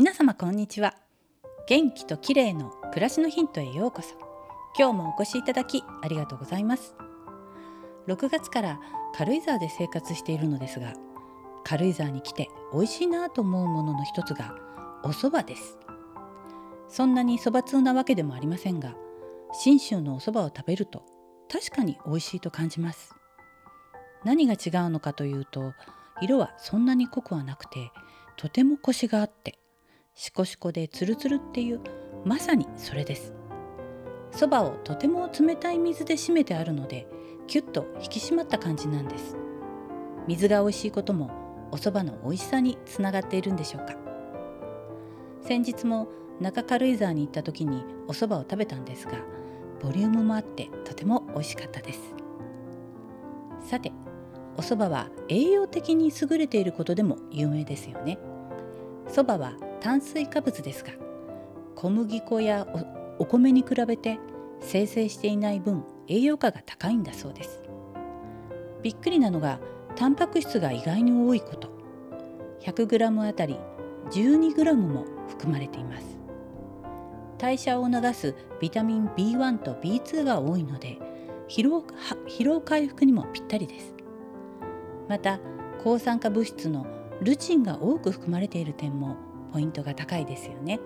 皆様こんにちは。元気と綺麗の暮らしのヒントへようこそ。今日もお越しいただきありがとうございます。6月から軽井沢で生活しているのですが軽井沢に来て美味しいなと思うものの一つがお蕎麦です。そんなに蕎麦通なわけでもありませんが信州のお蕎麦を食べると確かに美味しいと感じます。何が違うのかというと色はそんなに濃くはなくてとてもコシがあってシコシコでツルツルっていうまさにそれです。そばをとても冷たい水で締めてあるのでキュッと引き締まった感じなんです。水が美味しいこともお蕎麦の美味しさにつながっているんでしょうか。先日も中軽井沢に行った時にお蕎麦を食べたんですがボリュームもあってとても美味しかったです。さてお蕎麦は栄養的に優れていることでも有名ですよね。蕎麦は炭水化物ですが小麦粉やお米に比べて生成していない分栄養価が高いんだそうです。びっくりなのがタンパク質が意外に多いこと。100g あたり 12g も含まれています。代謝を促すビタミン B1 と B2 が多いので疲労疲労回復にもぴったりです。また抗酸化物質のルチンが多く含まれている点もポイントが高いですよね。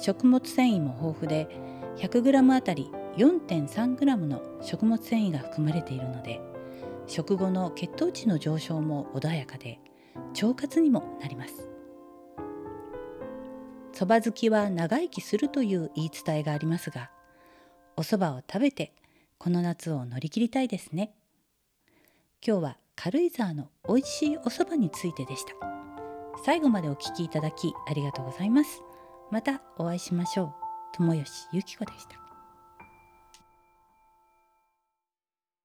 食物繊維も豊富で 100g あたり 4.3g の食物繊維が含まれているので食後の血糖値の上昇も穏やかで腸活にもなります。そば好きは長生きするという言い伝えがありますがお蕎麦を食べてこの夏を乗り切りたいですね。今日は軽井沢の美味しいお蕎麦についてでした。最後までお聞きいただきありがとうございます。またお会いしましょう。友吉ゆき子でした。